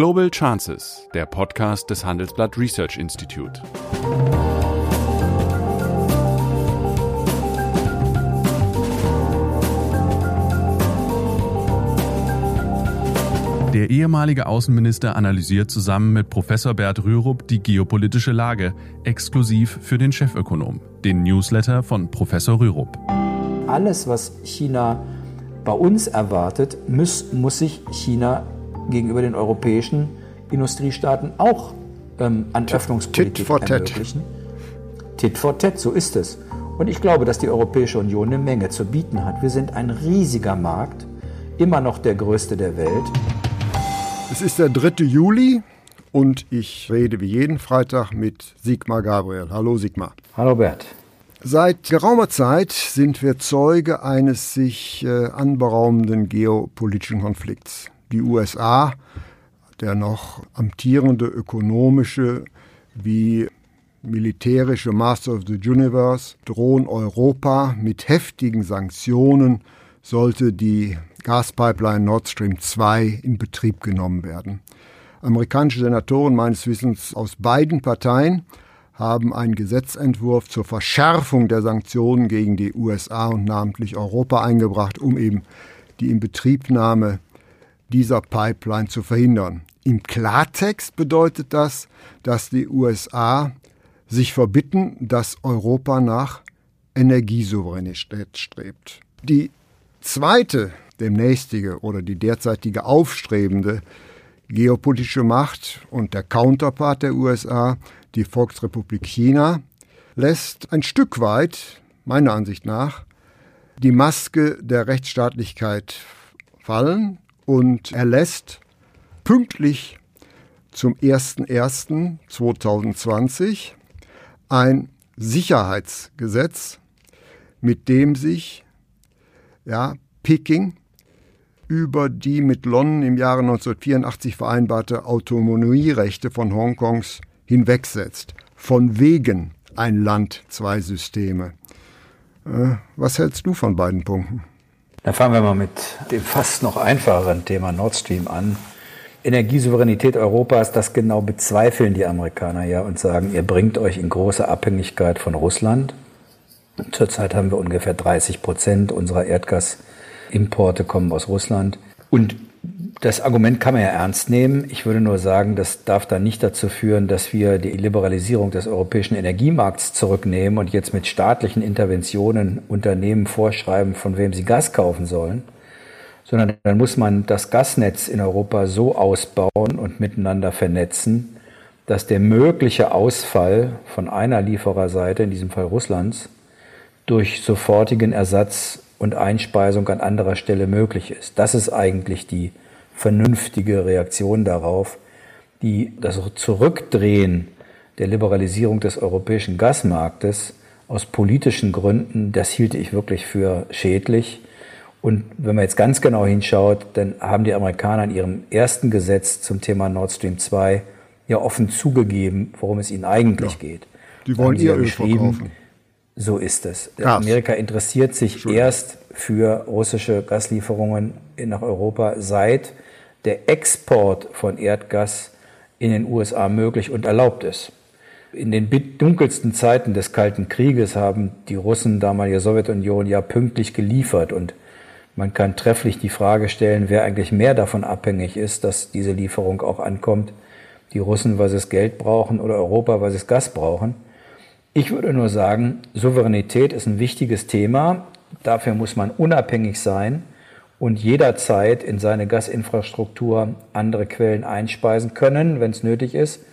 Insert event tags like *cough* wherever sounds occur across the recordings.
Global Chances, der Podcast des Handelsblatt Research Institute. Der ehemalige Außenminister analysiert zusammen mit Professor Bert Rürup die geopolitische Lage, exklusiv für den Chefökonom, den Newsletter von Professor Rürup. Alles, was China bei uns erwartet, muss, muss sich China gegenüber den europäischen Industriestaaten auch ähm, an Öffnungspolitik tit for ermöglichen. Tit for tat, so ist es. Und ich glaube, dass die Europäische Union eine Menge zu bieten hat. Wir sind ein riesiger Markt, immer noch der größte der Welt. Es ist der 3. Juli und ich rede wie jeden Freitag mit Sigmar Gabriel. Hallo Sigmar. Hallo Bert. Seit geraumer Zeit sind wir Zeuge eines sich äh, anberaumenden geopolitischen Konflikts. Die USA, der noch amtierende ökonomische wie militärische Master of the Universe, drohen Europa mit heftigen Sanktionen, sollte die Gaspipeline Nord Stream 2 in Betrieb genommen werden. Amerikanische Senatoren meines Wissens aus beiden Parteien haben einen Gesetzentwurf zur Verschärfung der Sanktionen gegen die USA und namentlich Europa eingebracht, um eben die Inbetriebnahme dieser Pipeline zu verhindern. Im Klartext bedeutet das, dass die USA sich verbitten, dass Europa nach Energiesouveränität strebt. Die zweite demnächstige oder die derzeitige aufstrebende geopolitische Macht und der Counterpart der USA, die Volksrepublik China, lässt ein Stück weit, meiner Ansicht nach, die Maske der Rechtsstaatlichkeit fallen und erlässt pünktlich zum 01.01.2020 ein Sicherheitsgesetz, mit dem sich ja, Peking über die mit London im Jahre 1984 vereinbarte Autonomierechte von Hongkongs hinwegsetzt. Von wegen ein Land, zwei Systeme. Äh, was hältst du von beiden Punkten? Dann fangen wir mal mit dem fast noch einfacheren Thema Nord Stream an. Energiesouveränität Europas, das genau bezweifeln die Amerikaner ja und sagen, ihr bringt euch in große Abhängigkeit von Russland. Zurzeit haben wir ungefähr 30 Prozent unserer Erdgasimporte kommen aus Russland. Und das Argument kann man ja ernst nehmen. Ich würde nur sagen, das darf dann nicht dazu führen, dass wir die Liberalisierung des europäischen Energiemarkts zurücknehmen und jetzt mit staatlichen Interventionen Unternehmen vorschreiben, von wem sie Gas kaufen sollen, sondern dann muss man das Gasnetz in Europa so ausbauen und miteinander vernetzen, dass der mögliche Ausfall von einer Liefererseite, in diesem Fall Russlands, durch sofortigen Ersatz und Einspeisung an anderer Stelle möglich ist. Das ist eigentlich die vernünftige Reaktion darauf, die das Zurückdrehen der Liberalisierung des europäischen Gasmarktes aus politischen Gründen, das hielt ich wirklich für schädlich. Und wenn man jetzt ganz genau hinschaut, dann haben die Amerikaner in ihrem ersten Gesetz zum Thema Nord Stream 2 ja offen zugegeben, worum es ihnen eigentlich ja. geht. Die wollen ihr Öl verkaufen. So ist es. Gas. Amerika interessiert sich erst für russische Gaslieferungen nach Europa, seit der Export von Erdgas in den USA möglich und erlaubt ist. In den dunkelsten Zeiten des Kalten Krieges haben die Russen, damalige Sowjetunion, ja pünktlich geliefert. Und man kann trefflich die Frage stellen, wer eigentlich mehr davon abhängig ist, dass diese Lieferung auch ankommt. Die Russen, weil sie das Geld brauchen, oder Europa, weil sie das Gas brauchen. Ich würde nur sagen, Souveränität ist ein wichtiges Thema. Dafür muss man unabhängig sein und jederzeit in seine Gasinfrastruktur andere Quellen einspeisen können, wenn es nötig ist.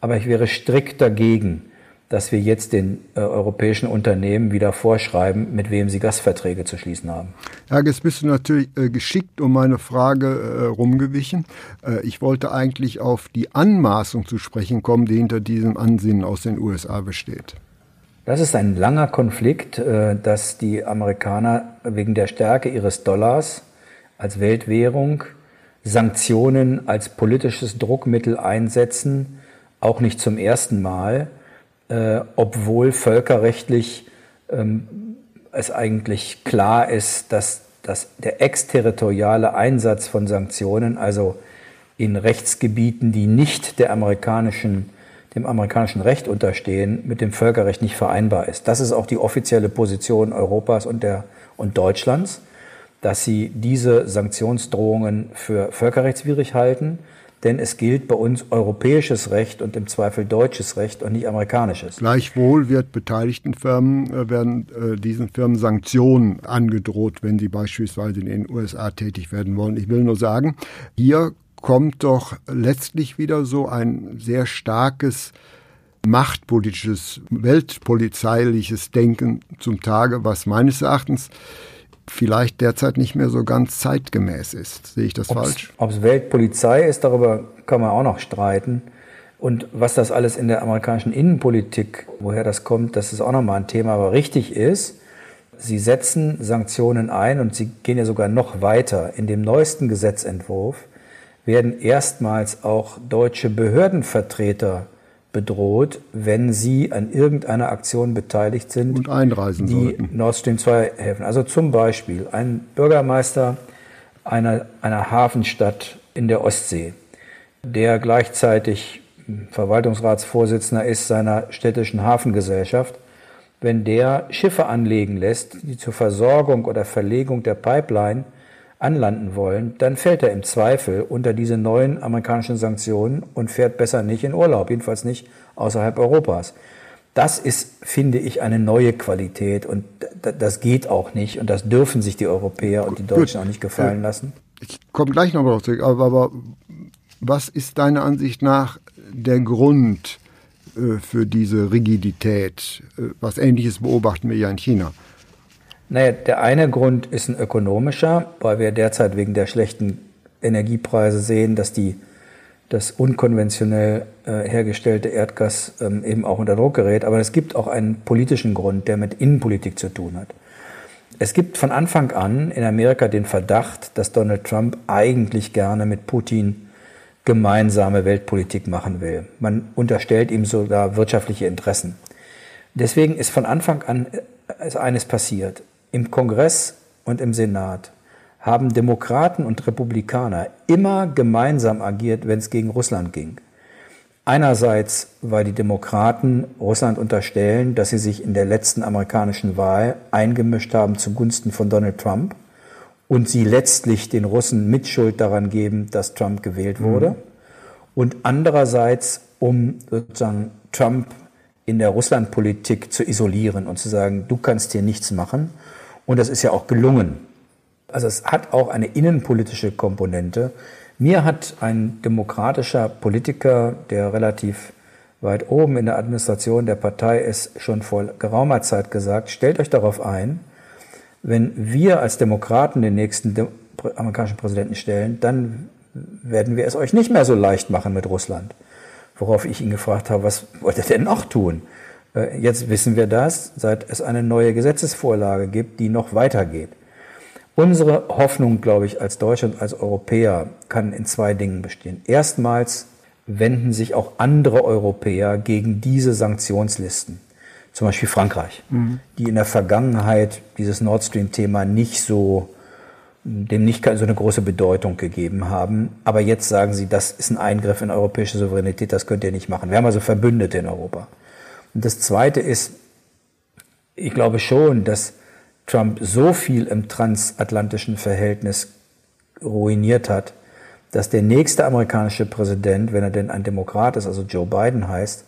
Aber ich wäre strikt dagegen, dass wir jetzt den äh, europäischen Unternehmen wieder vorschreiben, mit wem sie Gasverträge zu schließen haben. Ja, jetzt bist du natürlich äh, geschickt um meine Frage äh, rumgewichen. Äh, ich wollte eigentlich auf die Anmaßung zu sprechen kommen, die hinter diesem Ansinnen aus den USA besteht. Das ist ein langer Konflikt, äh, dass die Amerikaner wegen der Stärke ihres Dollars als Weltwährung Sanktionen als politisches Druckmittel einsetzen, auch nicht zum ersten Mal äh, obwohl völkerrechtlich ähm, es eigentlich klar ist, dass, dass der exterritoriale Einsatz von Sanktionen, also in Rechtsgebieten, die nicht der amerikanischen, dem amerikanischen Recht unterstehen, mit dem Völkerrecht nicht vereinbar ist. Das ist auch die offizielle Position Europas und, der, und Deutschlands, dass sie diese Sanktionsdrohungen für völkerrechtswidrig halten denn es gilt bei uns europäisches Recht und im Zweifel deutsches Recht und nicht amerikanisches. Gleichwohl wird beteiligten Firmen, äh, werden äh, diesen Firmen Sanktionen angedroht, wenn sie beispielsweise in den USA tätig werden wollen. Ich will nur sagen, hier kommt doch letztlich wieder so ein sehr starkes machtpolitisches, weltpolizeiliches Denken zum Tage, was meines Erachtens vielleicht derzeit nicht mehr so ganz zeitgemäß ist. Sehe ich das ob's, falsch? Ob es Weltpolizei ist, darüber kann man auch noch streiten. Und was das alles in der amerikanischen Innenpolitik, woher das kommt, das ist auch nochmal ein Thema. Aber richtig ist, sie setzen Sanktionen ein und sie gehen ja sogar noch weiter. In dem neuesten Gesetzentwurf werden erstmals auch deutsche Behördenvertreter bedroht, wenn sie an irgendeiner Aktion beteiligt sind, und einreisen die sollten. Nord Stream 2 helfen. Also zum Beispiel ein Bürgermeister einer, einer Hafenstadt in der Ostsee, der gleichzeitig Verwaltungsratsvorsitzender ist seiner städtischen Hafengesellschaft, wenn der Schiffe anlegen lässt, die zur Versorgung oder Verlegung der Pipeline anlanden wollen, dann fällt er im Zweifel unter diese neuen amerikanischen Sanktionen und fährt besser nicht in Urlaub, jedenfalls nicht außerhalb Europas. Das ist, finde ich, eine neue Qualität und das geht auch nicht und das dürfen sich die Europäer und die Deutschen Gut. auch nicht gefallen lassen. Ich komme gleich noch darauf zurück, aber, aber was ist deiner Ansicht nach der Grund äh, für diese Rigidität? Äh, was Ähnliches beobachten wir ja in China. Naja, der eine Grund ist ein ökonomischer, weil wir derzeit wegen der schlechten Energiepreise sehen, dass die, das unkonventionell äh, hergestellte Erdgas ähm, eben auch unter Druck gerät. Aber es gibt auch einen politischen Grund, der mit Innenpolitik zu tun hat. Es gibt von Anfang an in Amerika den Verdacht, dass Donald Trump eigentlich gerne mit Putin gemeinsame Weltpolitik machen will. Man unterstellt ihm sogar wirtschaftliche Interessen. Deswegen ist von Anfang an äh, eines passiert. Im Kongress und im Senat haben Demokraten und Republikaner immer gemeinsam agiert, wenn es gegen Russland ging. Einerseits, weil die Demokraten Russland unterstellen, dass sie sich in der letzten amerikanischen Wahl eingemischt haben zugunsten von Donald Trump und sie letztlich den Russen Mitschuld daran geben, dass Trump gewählt wurde. Mhm. Und andererseits, um sozusagen Trump in der Russlandpolitik zu isolieren und zu sagen, du kannst hier nichts machen. Und das ist ja auch gelungen. Also es hat auch eine innenpolitische Komponente. Mir hat ein demokratischer Politiker, der relativ weit oben in der Administration der Partei ist, schon vor geraumer Zeit gesagt, stellt euch darauf ein, wenn wir als Demokraten den nächsten amerikanischen Präsidenten stellen, dann werden wir es euch nicht mehr so leicht machen mit Russland. Worauf ich ihn gefragt habe, was wollt ihr denn noch tun? Äh, jetzt wissen wir das, seit es eine neue Gesetzesvorlage gibt, die noch weitergeht. Unsere Hoffnung, glaube ich, als Deutsche und als Europäer kann in zwei Dingen bestehen. Erstmals wenden sich auch andere Europäer gegen diese Sanktionslisten. Zum Beispiel Frankreich, mhm. die in der Vergangenheit dieses Nord Stream-Thema nicht so, dem nicht so eine große Bedeutung gegeben haben. Aber jetzt sagen sie, das ist ein Eingriff in europäische Souveränität, das könnt ihr nicht machen. Wir haben also Verbündete in Europa. Und das Zweite ist, ich glaube schon, dass Trump so viel im transatlantischen Verhältnis ruiniert hat, dass der nächste amerikanische Präsident, wenn er denn ein Demokrat ist, also Joe Biden heißt,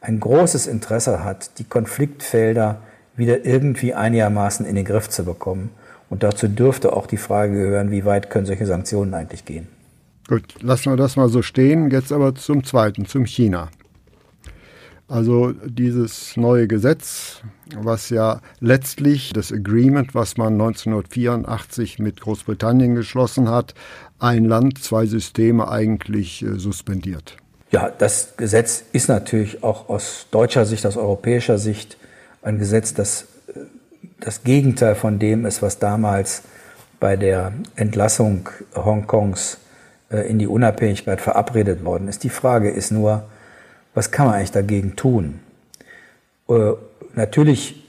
ein großes Interesse hat, die Konfliktfelder wieder irgendwie einigermaßen in den Griff zu bekommen. Und dazu dürfte auch die Frage gehören, wie weit können solche Sanktionen eigentlich gehen. Gut, lassen wir das mal so stehen. Jetzt aber zum Zweiten, zum China. Also dieses neue Gesetz, was ja letztlich das Agreement, was man 1984 mit Großbritannien geschlossen hat, ein Land, zwei Systeme eigentlich äh, suspendiert. Ja, das Gesetz ist natürlich auch aus deutscher Sicht, aus europäischer Sicht ein Gesetz, das äh, das Gegenteil von dem ist, was damals bei der Entlassung Hongkongs äh, in die Unabhängigkeit verabredet worden ist. Die Frage ist nur, was kann man eigentlich dagegen tun? Äh, natürlich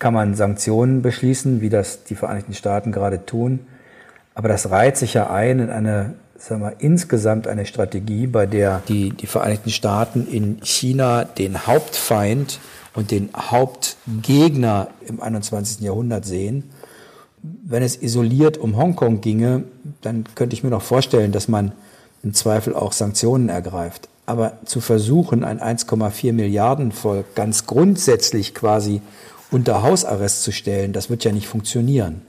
kann man Sanktionen beschließen, wie das die Vereinigten Staaten gerade tun, aber das reiht sich ja ein in eine sagen wir, insgesamt eine Strategie, bei der die, die Vereinigten Staaten in China den Hauptfeind und den Hauptgegner im 21. Jahrhundert sehen. Wenn es isoliert um Hongkong ginge, dann könnte ich mir noch vorstellen, dass man im Zweifel auch Sanktionen ergreift. Aber zu versuchen, ein 1,4 Milliarden Volk ganz grundsätzlich quasi unter Hausarrest zu stellen, das wird ja nicht funktionieren.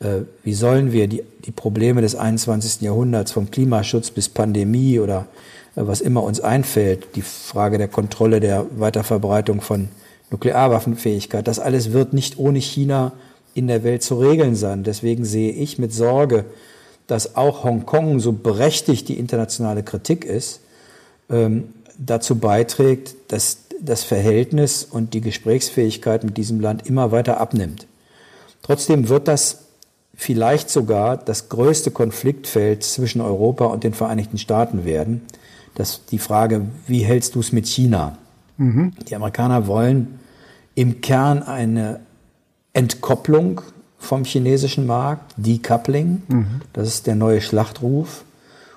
Äh, wie sollen wir die, die Probleme des 21. Jahrhunderts vom Klimaschutz bis Pandemie oder äh, was immer uns einfällt, die Frage der Kontrolle der Weiterverbreitung von Nuklearwaffenfähigkeit, das alles wird nicht ohne China in der Welt zu regeln sein. Deswegen sehe ich mit Sorge, dass auch Hongkong, so berechtigt die internationale Kritik ist, ähm, dazu beiträgt, dass das Verhältnis und die Gesprächsfähigkeit mit diesem Land immer weiter abnimmt. Trotzdem wird das vielleicht sogar das größte Konfliktfeld zwischen Europa und den Vereinigten Staaten werden. Das die Frage, wie hältst du es mit China? Mhm. Die Amerikaner wollen im Kern eine Entkopplung vom chinesischen Markt, Decoupling. Mhm. Das ist der neue Schlachtruf.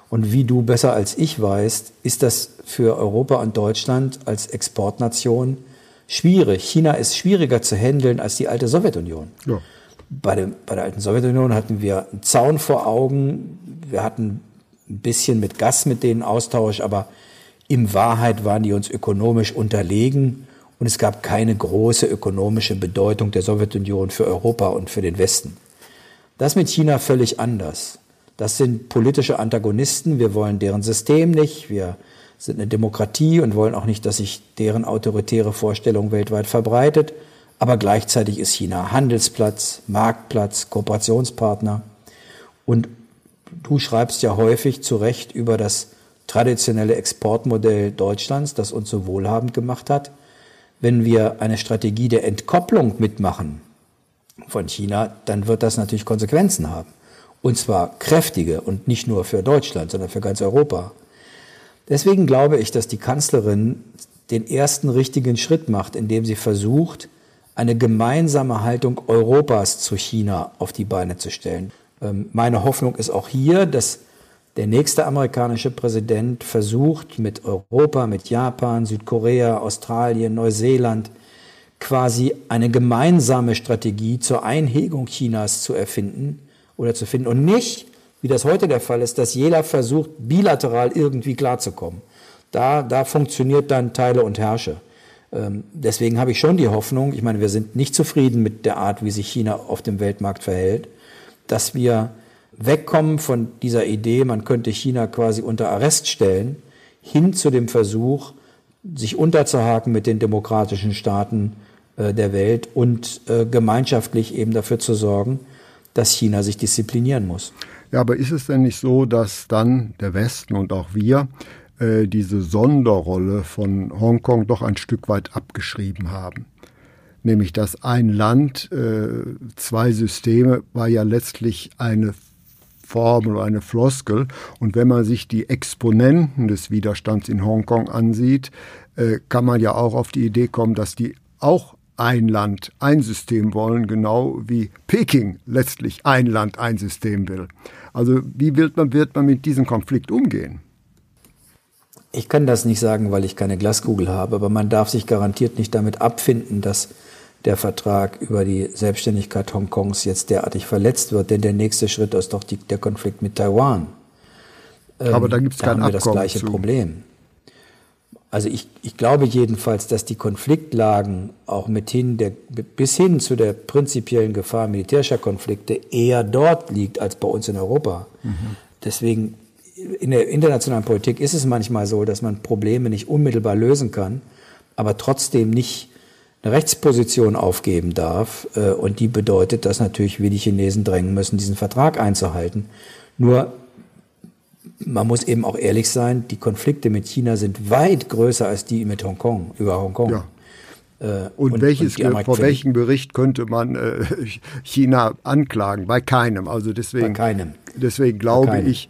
Und wie du besser als ich weißt, ist das für Europa und Deutschland als Exportnation schwierig. China ist schwieriger zu handeln als die alte Sowjetunion. Ja. Bei, dem, bei der alten Sowjetunion hatten wir einen Zaun vor Augen. Wir hatten ein bisschen mit Gas mit denen Austausch, aber in Wahrheit waren die uns ökonomisch unterlegen und es gab keine große ökonomische Bedeutung der Sowjetunion für Europa und für den Westen. Das mit China völlig anders. Das sind politische Antagonisten. Wir wollen deren System nicht. Wir sind eine Demokratie und wollen auch nicht, dass sich deren autoritäre Vorstellung weltweit verbreitet. Aber gleichzeitig ist China Handelsplatz, Marktplatz, Kooperationspartner. Und du schreibst ja häufig zu Recht über das traditionelle Exportmodell Deutschlands, das uns so wohlhabend gemacht hat. Wenn wir eine Strategie der Entkopplung mitmachen von China, dann wird das natürlich Konsequenzen haben. Und zwar kräftige und nicht nur für Deutschland, sondern für ganz Europa. Deswegen glaube ich, dass die Kanzlerin den ersten richtigen Schritt macht, indem sie versucht, eine gemeinsame Haltung Europas zu China auf die Beine zu stellen. Ähm, meine Hoffnung ist auch hier, dass der nächste amerikanische Präsident versucht, mit Europa, mit Japan, Südkorea, Australien, Neuseeland quasi eine gemeinsame Strategie zur Einhegung Chinas zu erfinden, oder zu finden und nicht, wie das heute der Fall ist, dass jeder versucht, bilateral irgendwie klarzukommen. Da, da funktioniert dann Teile und Herrsche. Ähm, deswegen habe ich schon die Hoffnung, ich meine, wir sind nicht zufrieden mit der Art, wie sich China auf dem Weltmarkt verhält, dass wir wegkommen von dieser Idee, man könnte China quasi unter Arrest stellen, hin zu dem Versuch, sich unterzuhaken mit den demokratischen Staaten äh, der Welt und äh, gemeinschaftlich eben dafür zu sorgen, dass China sich disziplinieren muss. Ja, aber ist es denn nicht so, dass dann der Westen und auch wir äh, diese Sonderrolle von Hongkong doch ein Stück weit abgeschrieben haben? Nämlich, dass ein Land, äh, zwei Systeme war ja letztlich eine Formel eine Floskel. Und wenn man sich die Exponenten des Widerstands in Hongkong ansieht, äh, kann man ja auch auf die Idee kommen, dass die auch ein Land, ein System wollen, genau wie Peking letztlich ein Land, ein System will. Also wie wird man, wird man mit diesem Konflikt umgehen? Ich kann das nicht sagen, weil ich keine Glaskugel habe, aber man darf sich garantiert nicht damit abfinden, dass der Vertrag über die Selbstständigkeit Hongkongs jetzt derartig verletzt wird, denn der nächste Schritt ist doch die, der Konflikt mit Taiwan. aber da gibt es kein haben wir Abkommen das gleiche zu. Problem. Also ich, ich glaube jedenfalls, dass die Konfliktlagen auch mithin der, bis hin zu der prinzipiellen Gefahr militärischer Konflikte eher dort liegt als bei uns in Europa. Mhm. Deswegen in der internationalen Politik ist es manchmal so, dass man Probleme nicht unmittelbar lösen kann, aber trotzdem nicht eine Rechtsposition aufgeben darf. Äh, und die bedeutet, dass natürlich wir die Chinesen drängen müssen, diesen Vertrag einzuhalten. Nur man muss eben auch ehrlich sein, die Konflikte mit China sind weit größer als die mit Hongkong, über Hongkong. Ja. Äh, und, und, welches, und vor welchem Bericht könnte man äh, *laughs* China anklagen? Bei keinem. Also deswegen, Bei keinem. Deswegen glaube ich,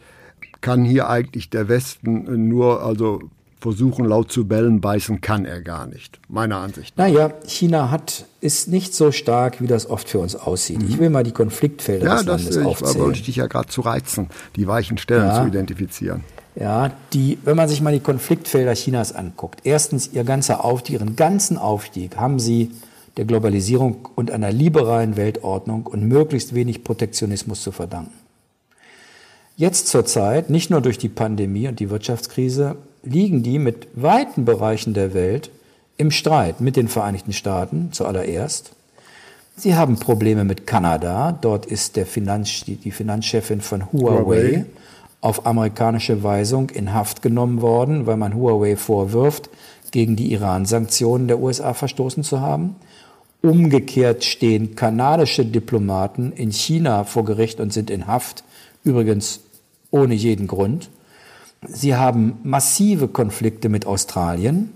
kann hier eigentlich der Westen nur also versuchen laut zu bellen, beißen kann er gar nicht, meiner Ansicht nach. Naja, China hat, ist nicht so stark, wie das oft für uns aussieht. Mhm. Ich will mal die Konfliktfelder ja, des das, Landes ich, aufzählen. Ja, wollte ich dich ja gerade zu reizen, die weichen Stellen ja. zu identifizieren. Ja, die, wenn man sich mal die Konfliktfelder Chinas anguckt, erstens ihr ganzer Aufstieg, ihren ganzen Aufstieg haben sie der Globalisierung und einer liberalen Weltordnung und möglichst wenig Protektionismus zu verdanken. Jetzt zur Zeit, nicht nur durch die Pandemie und die Wirtschaftskrise, liegen die mit weiten Bereichen der Welt im Streit mit den Vereinigten Staaten zuallererst. Sie haben Probleme mit Kanada. Dort ist der Finanz, die, Finanzchefin von Huawei, Huawei auf amerikanische Weisung in Haft genommen worden, weil man Huawei vorwirft, gegen die Iran-Sanktionen der USA verstoßen zu haben. Umgekehrt stehen kanadische Diplomaten in China vor Gericht und sind in Haft, übrigens ohne jeden Grund. Sie haben massive Konflikte mit Australien.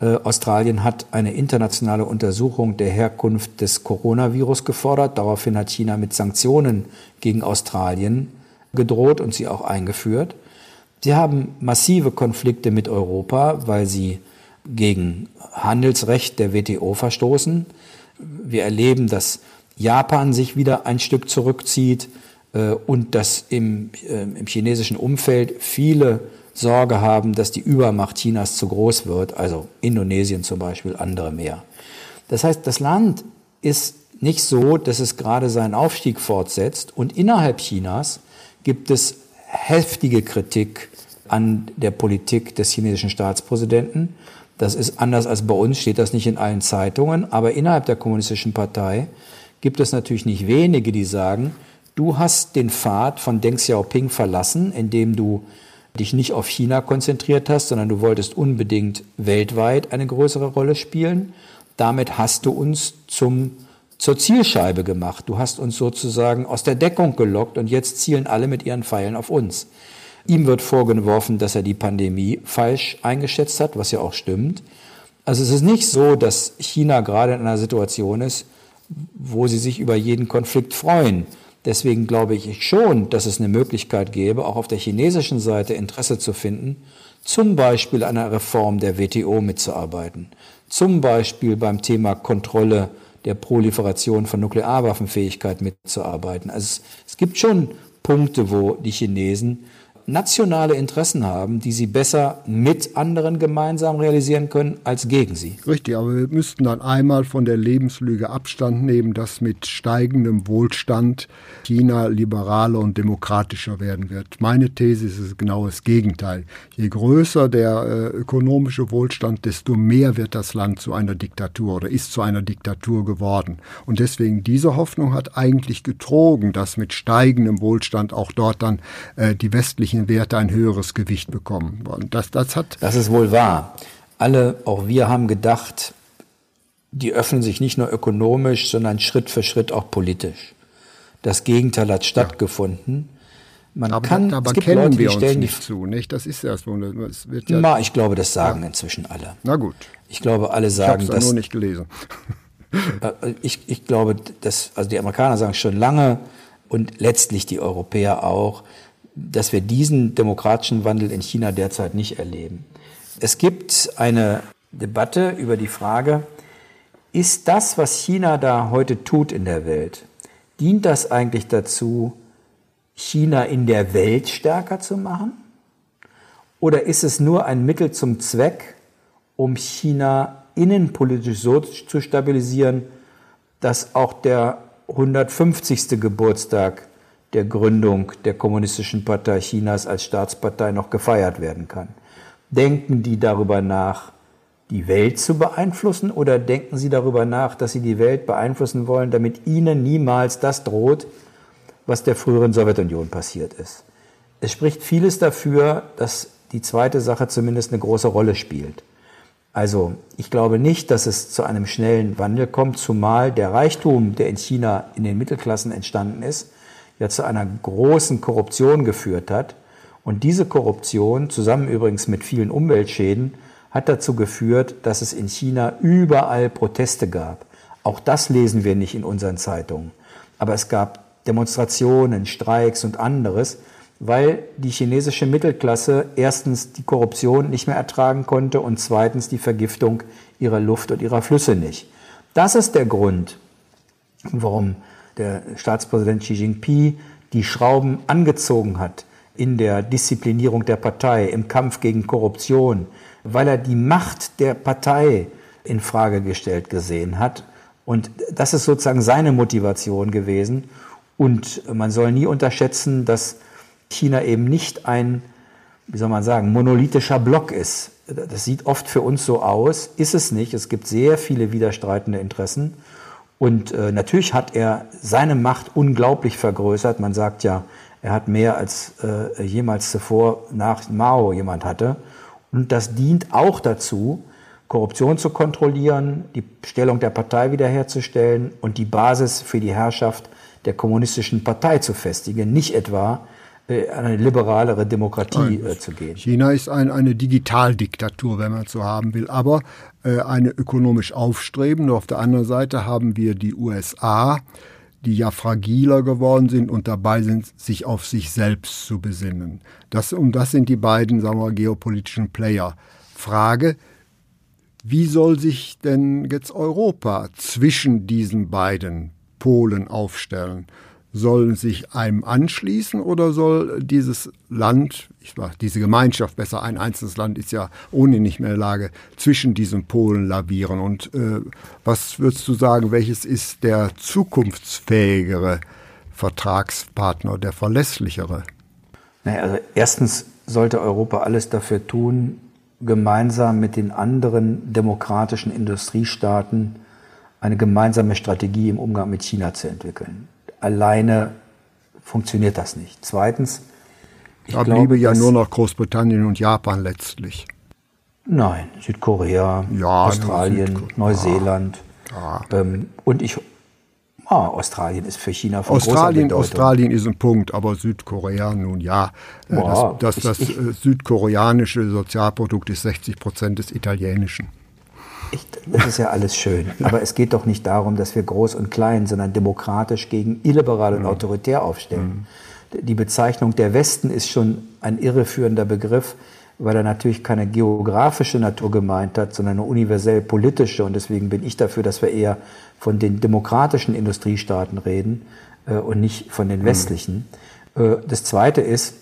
Äh, Australien hat eine internationale Untersuchung der Herkunft des Coronavirus gefordert. Daraufhin hat China mit Sanktionen gegen Australien gedroht und sie auch eingeführt. Sie haben massive Konflikte mit Europa, weil sie gegen Handelsrecht der WTO verstoßen. Wir erleben, dass Japan sich wieder ein Stück zurückzieht und dass im, äh, im chinesischen Umfeld viele Sorge haben, dass die Übermacht Chinas zu groß wird, also Indonesien zum Beispiel, andere mehr. Das heißt, das Land ist nicht so, dass es gerade seinen Aufstieg fortsetzt und innerhalb Chinas gibt es heftige Kritik an der Politik des chinesischen Staatspräsidenten. Das ist anders als bei uns, steht das nicht in allen Zeitungen, aber innerhalb der kommunistischen Partei gibt es natürlich nicht wenige, die sagen, du hast den Pfad von Deng Xiaoping verlassen, indem du dich nicht auf China konzentriert hast, sondern du wolltest unbedingt weltweit eine größere Rolle spielen. Damit hast du uns zum zur Zielscheibe gemacht. Du hast uns sozusagen aus der Deckung gelockt und jetzt zielen alle mit ihren Pfeilen auf uns. Ihm wird vorgeworfen, dass er die Pandemie falsch eingeschätzt hat, was ja auch stimmt. Also es ist nicht so, dass China gerade in einer Situation ist, wo sie sich über jeden Konflikt freuen. Deswegen glaube ich schon, dass es eine Möglichkeit gäbe, auch auf der chinesischen Seite Interesse zu finden, zum Beispiel an einer Reform der WTO mitzuarbeiten, zum Beispiel beim Thema Kontrolle der Proliferation von Nuklearwaffenfähigkeit mitzuarbeiten. Also es, es gibt schon Punkte, wo die Chinesen nationale Interessen haben, die sie besser mit anderen gemeinsam realisieren können als gegen sie. Richtig, aber wir müssten dann einmal von der Lebenslüge Abstand nehmen, dass mit steigendem Wohlstand China liberaler und demokratischer werden wird. Meine These ist genau das Gegenteil. Je größer der äh, ökonomische Wohlstand, desto mehr wird das Land zu einer Diktatur oder ist zu einer Diktatur geworden. Und deswegen diese Hoffnung hat eigentlich getrogen, dass mit steigendem Wohlstand auch dort dann äh, die westliche wesentlichen Werte ein höheres Gewicht bekommen. Und das, das, hat das ist wohl wahr. Alle, auch wir haben gedacht, die öffnen sich nicht nur ökonomisch, sondern Schritt für Schritt auch politisch. Das Gegenteil hat stattgefunden. Man aber, kann, aber es gibt kennen Leute, wir uns nicht zu, nicht? Das ist erst es wird ja Na, ich glaube, das sagen ja. inzwischen alle. Na gut. Ich glaube, alle sagen ich das. nur nicht gelesen. Äh, ich, ich glaube, dass, also die Amerikaner sagen schon lange und letztlich die Europäer auch, dass wir diesen demokratischen Wandel in China derzeit nicht erleben. Es gibt eine Debatte über die Frage, ist das, was China da heute tut in der Welt, dient das eigentlich dazu, China in der Welt stärker zu machen? Oder ist es nur ein Mittel zum Zweck, um China innenpolitisch so zu stabilisieren, dass auch der 150. Geburtstag der Gründung der Kommunistischen Partei Chinas als Staatspartei noch gefeiert werden kann. Denken die darüber nach, die Welt zu beeinflussen oder denken sie darüber nach, dass sie die Welt beeinflussen wollen, damit ihnen niemals das droht, was der früheren Sowjetunion passiert ist? Es spricht vieles dafür, dass die zweite Sache zumindest eine große Rolle spielt. Also ich glaube nicht, dass es zu einem schnellen Wandel kommt, zumal der Reichtum, der in China in den Mittelklassen entstanden ist, ja zu einer großen Korruption geführt hat. Und diese Korruption, zusammen übrigens mit vielen Umweltschäden, hat dazu geführt, dass es in China überall Proteste gab. Auch das lesen wir nicht in unseren Zeitungen. Aber es gab Demonstrationen, Streiks und anderes, weil die chinesische Mittelklasse erstens die Korruption nicht mehr ertragen konnte und zweitens die Vergiftung ihrer Luft und ihrer Flüsse nicht. Das ist der Grund, warum der Staatspräsident Xi Jinping die Schrauben angezogen hat in der Disziplinierung der Partei, im Kampf gegen Korruption, weil er die Macht der Partei in Frage gestellt gesehen hat. Und das ist sozusagen seine Motivation gewesen. Und man soll nie unterschätzen, dass China eben nicht ein, wie soll man sagen, monolithischer Block ist. Das sieht oft für uns so aus, ist es nicht. Es gibt sehr viele widerstreitende Interessen. Und äh, natürlich hat er seine Macht unglaublich vergrößert. Man sagt ja, er hat mehr als äh, jemals zuvor nach Mao jemand hatte. Und das dient auch dazu, Korruption zu kontrollieren, die Stellung der Partei wiederherzustellen und die Basis für die Herrschaft der kommunistischen Partei zu festigen, nicht etwa eine liberalere Demokratie äh, zu gehen. China ist ein, eine Digitaldiktatur, wenn man so haben will, aber äh, eine ökonomisch aufstrebende. Auf der anderen Seite haben wir die USA, die ja fragiler geworden sind und dabei sind, sich auf sich selbst zu besinnen. Das, und das sind die beiden, sagen wir, geopolitischen Player. Frage, wie soll sich denn jetzt Europa zwischen diesen beiden Polen aufstellen? Sollen sich einem anschließen oder soll dieses Land, ich sag, diese Gemeinschaft, besser ein einzelnes Land ist ja ohne nicht mehr in der Lage, zwischen diesen Polen lavieren? Und äh, was würdest du sagen, welches ist der zukunftsfähigere Vertragspartner, der verlässlichere? Naja, also erstens sollte Europa alles dafür tun, gemeinsam mit den anderen demokratischen Industriestaaten eine gemeinsame Strategie im Umgang mit China zu entwickeln alleine funktioniert das nicht. Zweitens, ich da bliebe ja nur noch Großbritannien und Japan letztlich. Nein, Südkorea, ja, Australien, Südkorea. Neuseeland. Ja. Ähm, und ich, ah, Australien ist für China von Australien, großer Australien ist ein Punkt, aber Südkorea nun ja. Äh, Boah, das, das, ich, das ich, südkoreanische Sozialprodukt ist 60 Prozent des italienischen. Das ist ja alles schön. Aber es geht doch nicht darum, dass wir groß und klein, sondern demokratisch gegen illiberal und autoritär aufstellen. Die Bezeichnung der Westen ist schon ein irreführender Begriff, weil er natürlich keine geografische Natur gemeint hat, sondern eine universell politische. Und deswegen bin ich dafür, dass wir eher von den demokratischen Industriestaaten reden äh, und nicht von den westlichen. Äh, das Zweite ist,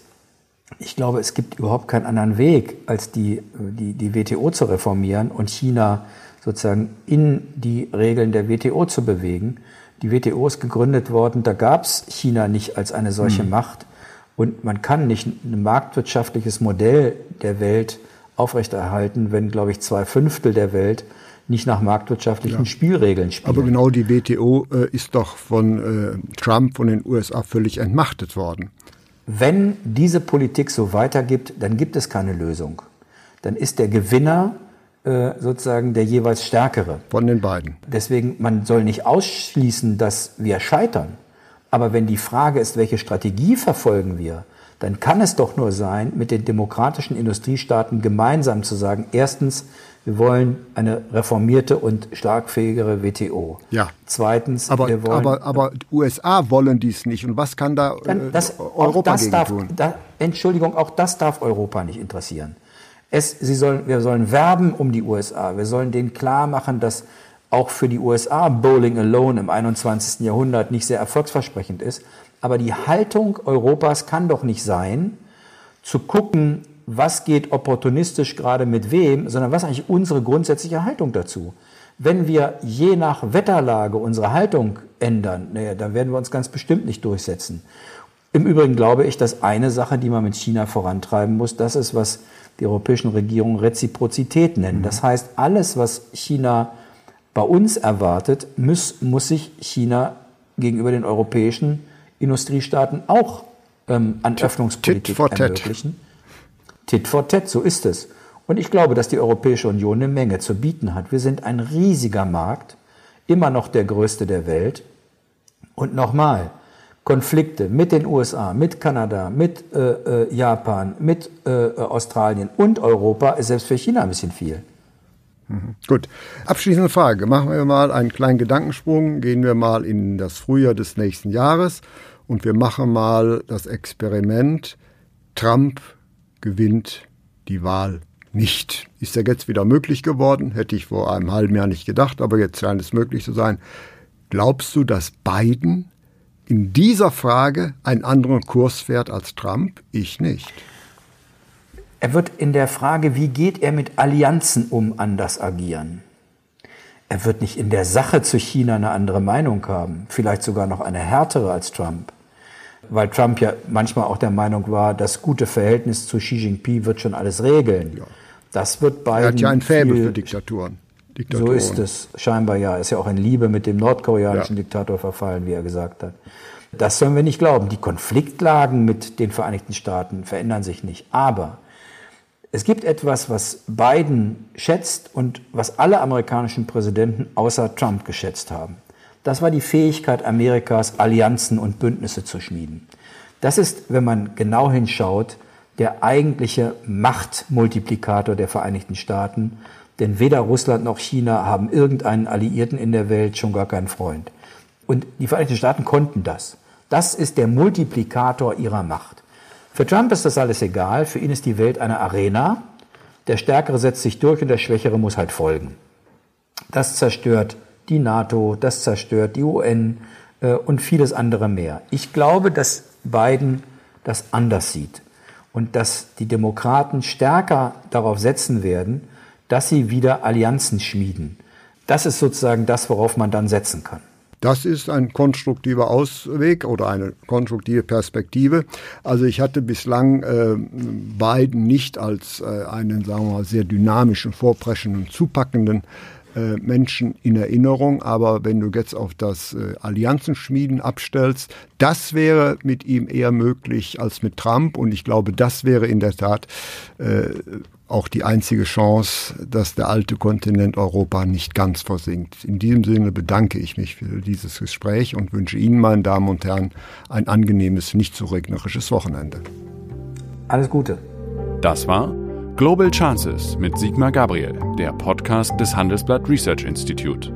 ich glaube, es gibt überhaupt keinen anderen Weg, als die, die, die WTO zu reformieren und China sozusagen in die Regeln der WTO zu bewegen. Die WTO ist gegründet worden, da gab es China nicht als eine solche mhm. Macht. Und man kann nicht ein marktwirtschaftliches Modell der Welt aufrechterhalten, wenn, glaube ich, zwei Fünftel der Welt nicht nach marktwirtschaftlichen ja. Spielregeln spielen. Aber genau die WTO äh, ist doch von äh, Trump, von den USA völlig entmachtet worden. Wenn diese Politik so weitergibt, dann gibt es keine Lösung. Dann ist der Gewinner äh, sozusagen der jeweils Stärkere. Von den beiden. Deswegen, man soll nicht ausschließen, dass wir scheitern. Aber wenn die Frage ist, welche Strategie verfolgen wir, dann kann es doch nur sein, mit den demokratischen Industriestaaten gemeinsam zu sagen, erstens, wir wollen eine reformierte und starkfähigere WTO. Ja. Zweitens, aber, wir wollen. Aber, aber USA wollen dies nicht. Und was kann da äh, das, Europa das darf, tun? Da, Entschuldigung, auch das darf Europa nicht interessieren. Es, sie sollen, wir sollen werben um die USA. Wir sollen denen klar machen, dass auch für die USA Bowling Alone im 21. Jahrhundert nicht sehr erfolgsversprechend ist. Aber die Haltung Europas kann doch nicht sein, zu gucken, was geht opportunistisch gerade mit wem, sondern was ist eigentlich unsere grundsätzliche Haltung dazu. Wenn wir je nach Wetterlage unsere Haltung ändern, naja, dann werden wir uns ganz bestimmt nicht durchsetzen. Im Übrigen glaube ich, dass eine Sache, die man mit China vorantreiben muss, das ist, was die europäischen Regierungen Reziprozität nennen. Mhm. Das heißt, alles, was China bei uns erwartet, muss, muss sich China gegenüber den europäischen Industriestaaten auch ähm, an Öffnungspolitik ermöglichen. Tit for tat, so ist es. Und ich glaube, dass die Europäische Union eine Menge zu bieten hat. Wir sind ein riesiger Markt, immer noch der größte der Welt. Und nochmal, Konflikte mit den USA, mit Kanada, mit äh, äh, Japan, mit äh, Australien und Europa ist selbst für China ein bisschen viel. Mhm. Gut. Abschließende Frage. Machen wir mal einen kleinen Gedankensprung. Gehen wir mal in das Frühjahr des nächsten Jahres und wir machen mal das Experiment. Trump gewinnt die Wahl nicht. Ist ja jetzt wieder möglich geworden, hätte ich vor einem halben Jahr nicht gedacht, aber jetzt scheint es möglich zu sein. Glaubst du, dass Biden in dieser Frage einen anderen Kurs fährt als Trump? Ich nicht. Er wird in der Frage, wie geht er mit Allianzen um, anders agieren. Er wird nicht in der Sache zu China eine andere Meinung haben, vielleicht sogar noch eine härtere als Trump weil Trump ja manchmal auch der Meinung war, das gute Verhältnis zu Xi Jinping wird schon alles regeln. Ja. Das wird Biden. Er hat ja ein Faible für Diktaturen. So ist es scheinbar ja. Ist ja auch in Liebe mit dem nordkoreanischen ja. Diktator verfallen, wie er gesagt hat. Das sollen wir nicht glauben. Die Konfliktlagen mit den Vereinigten Staaten verändern sich nicht. Aber es gibt etwas, was Biden schätzt und was alle amerikanischen Präsidenten außer Trump geschätzt haben. Das war die Fähigkeit Amerikas, Allianzen und Bündnisse zu schmieden. Das ist, wenn man genau hinschaut, der eigentliche Machtmultiplikator der Vereinigten Staaten. Denn weder Russland noch China haben irgendeinen Alliierten in der Welt, schon gar keinen Freund. Und die Vereinigten Staaten konnten das. Das ist der Multiplikator ihrer Macht. Für Trump ist das alles egal. Für ihn ist die Welt eine Arena. Der Stärkere setzt sich durch und der Schwächere muss halt folgen. Das zerstört die NATO, das zerstört die UN äh, und vieles andere mehr. Ich glaube, dass Biden das anders sieht und dass die Demokraten stärker darauf setzen werden, dass sie wieder Allianzen schmieden. Das ist sozusagen das, worauf man dann setzen kann. Das ist ein konstruktiver Ausweg oder eine konstruktive Perspektive. Also ich hatte bislang äh, Biden nicht als äh, einen, sagen wir mal, sehr dynamischen, vorpreschenden, zupackenden äh, Menschen in Erinnerung. Aber wenn du jetzt auf das äh, Allianzenschmieden abstellst, das wäre mit ihm eher möglich als mit Trump. Und ich glaube, das wäre in der Tat äh, auch die einzige Chance, dass der alte Kontinent Europa nicht ganz versinkt. In diesem Sinne bedanke ich mich für dieses Gespräch und wünsche Ihnen, meine Damen und Herren, ein angenehmes, nicht zu so regnerisches Wochenende. Alles Gute. Das war Global Chances mit Sigmar Gabriel, der Podcast des Handelsblatt Research Institute.